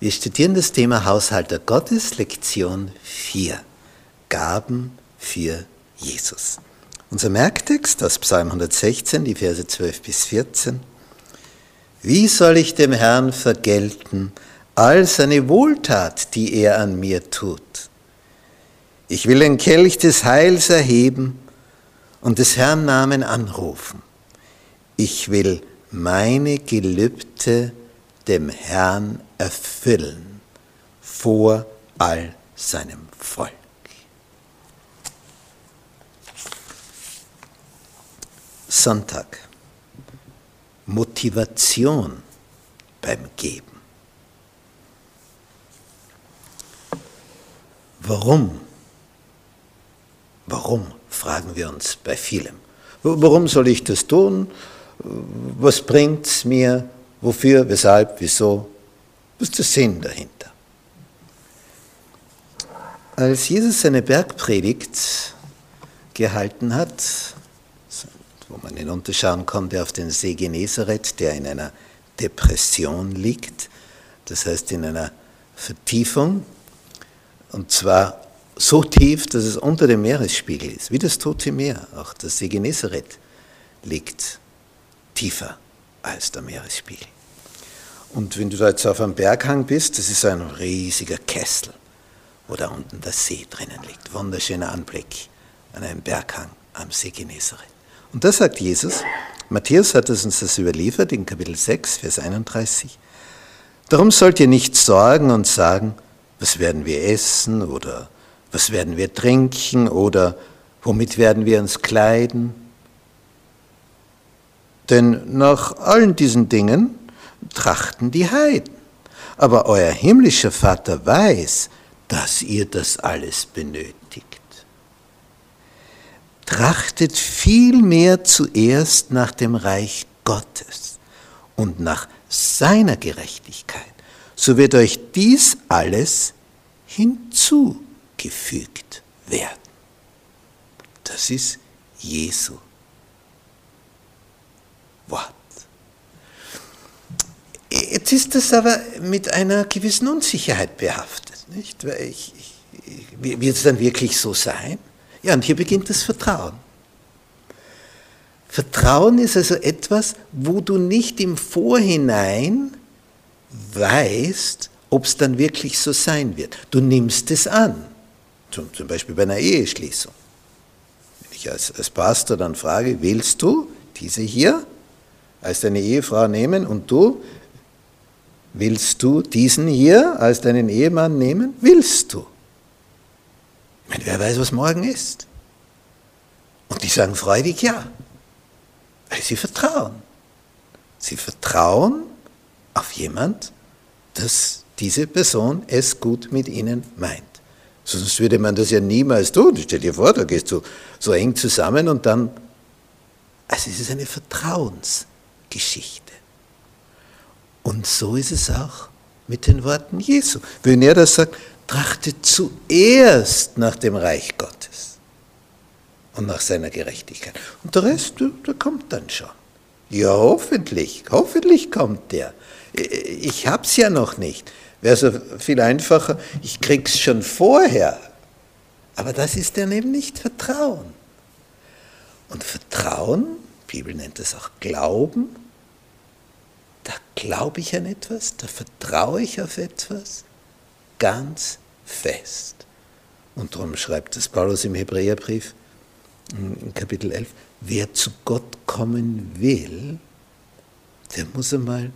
Wir studieren das Thema Haushalter Gottes, Lektion 4. Gaben für Jesus. Unser Merktext aus Psalm 116, die Verse 12 bis 14. Wie soll ich dem Herrn vergelten all seine Wohltat, die er an mir tut? Ich will den Kelch des Heils erheben und des Herrn Namen anrufen. Ich will meine Gelübde dem Herrn erfüllen vor all seinem Volk. Sonntag. Motivation beim Geben. Warum? Warum, fragen wir uns bei vielem. Warum soll ich das tun? Was bringt es mir? Wofür? Weshalb? Wieso? Was ist der Sinn dahinter? Als Jesus seine Bergpredigt gehalten hat, wo man hinunterschauen konnte auf den See Genezareth, der in einer Depression liegt, das heißt in einer Vertiefung, und zwar so tief, dass es unter dem Meeresspiegel ist, wie das Tote Meer. Auch das See Genezareth liegt tiefer als der Meeresspiegel. Und wenn du da jetzt auf einem Berghang bist, das ist ein riesiger Kessel, wo da unten der See drinnen liegt. Wunderschöner Anblick an einem Berghang am See Genezareth. Und da sagt Jesus, Matthäus hat uns das überliefert in Kapitel 6, Vers 31. Darum sollt ihr nicht sorgen und sagen, was werden wir essen oder was werden wir trinken oder womit werden wir uns kleiden. Denn nach allen diesen Dingen trachten die Heiden. Aber euer himmlischer Vater weiß, dass ihr das alles benötigt. Trachtet vielmehr zuerst nach dem Reich Gottes und nach seiner Gerechtigkeit, so wird euch dies alles hinzugefügt werden. Das ist Jesu Wort. Jetzt ist das aber mit einer gewissen Unsicherheit behaftet. Nicht? Ich, ich, wird es dann wirklich so sein? Ja, und hier beginnt das Vertrauen. Vertrauen ist also etwas, wo du nicht im Vorhinein weißt, ob es dann wirklich so sein wird. Du nimmst es an, zum, zum Beispiel bei einer Eheschließung. Wenn ich als, als Pastor dann frage, willst du diese hier als deine Ehefrau nehmen und du Willst du diesen hier als deinen Ehemann nehmen? Willst du? Ich meine, wer weiß, was morgen ist. Und die sagen freudig ja, weil sie vertrauen. Sie vertrauen auf jemand, dass diese Person es gut mit ihnen meint. Sonst würde man das ja niemals tun. Stell dir vor, da gehst du so eng zusammen und dann. Also es ist eine Vertrauensgeschichte. Und so ist es auch mit den Worten Jesu. Wenn er das sagt, trachtet zuerst nach dem Reich Gottes und nach seiner Gerechtigkeit. Und der Rest, der kommt dann schon. Ja, hoffentlich, hoffentlich kommt der. Ich hab's ja noch nicht. Wäre so viel einfacher, ich krieg's schon vorher. Aber das ist dann eben nicht Vertrauen. Und Vertrauen, die Bibel nennt es auch Glauben, glaube ich an etwas, da vertraue ich auf etwas ganz fest. Und darum schreibt es Paulus im Hebräerbrief in Kapitel 11, wer zu Gott kommen will, der muss einmal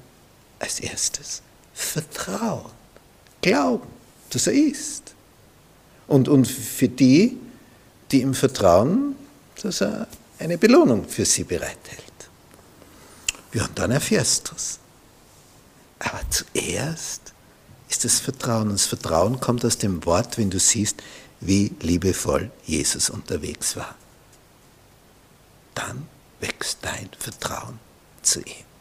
als erstes vertrauen, glauben, dass er ist. Und, und für die, die ihm vertrauen, dass er eine Belohnung für sie bereithält. Ja, und dann erfährst du es. Aber zuerst ist das Vertrauen. Und das Vertrauen kommt aus dem Wort, wenn du siehst, wie liebevoll Jesus unterwegs war. Dann wächst dein Vertrauen zu ihm.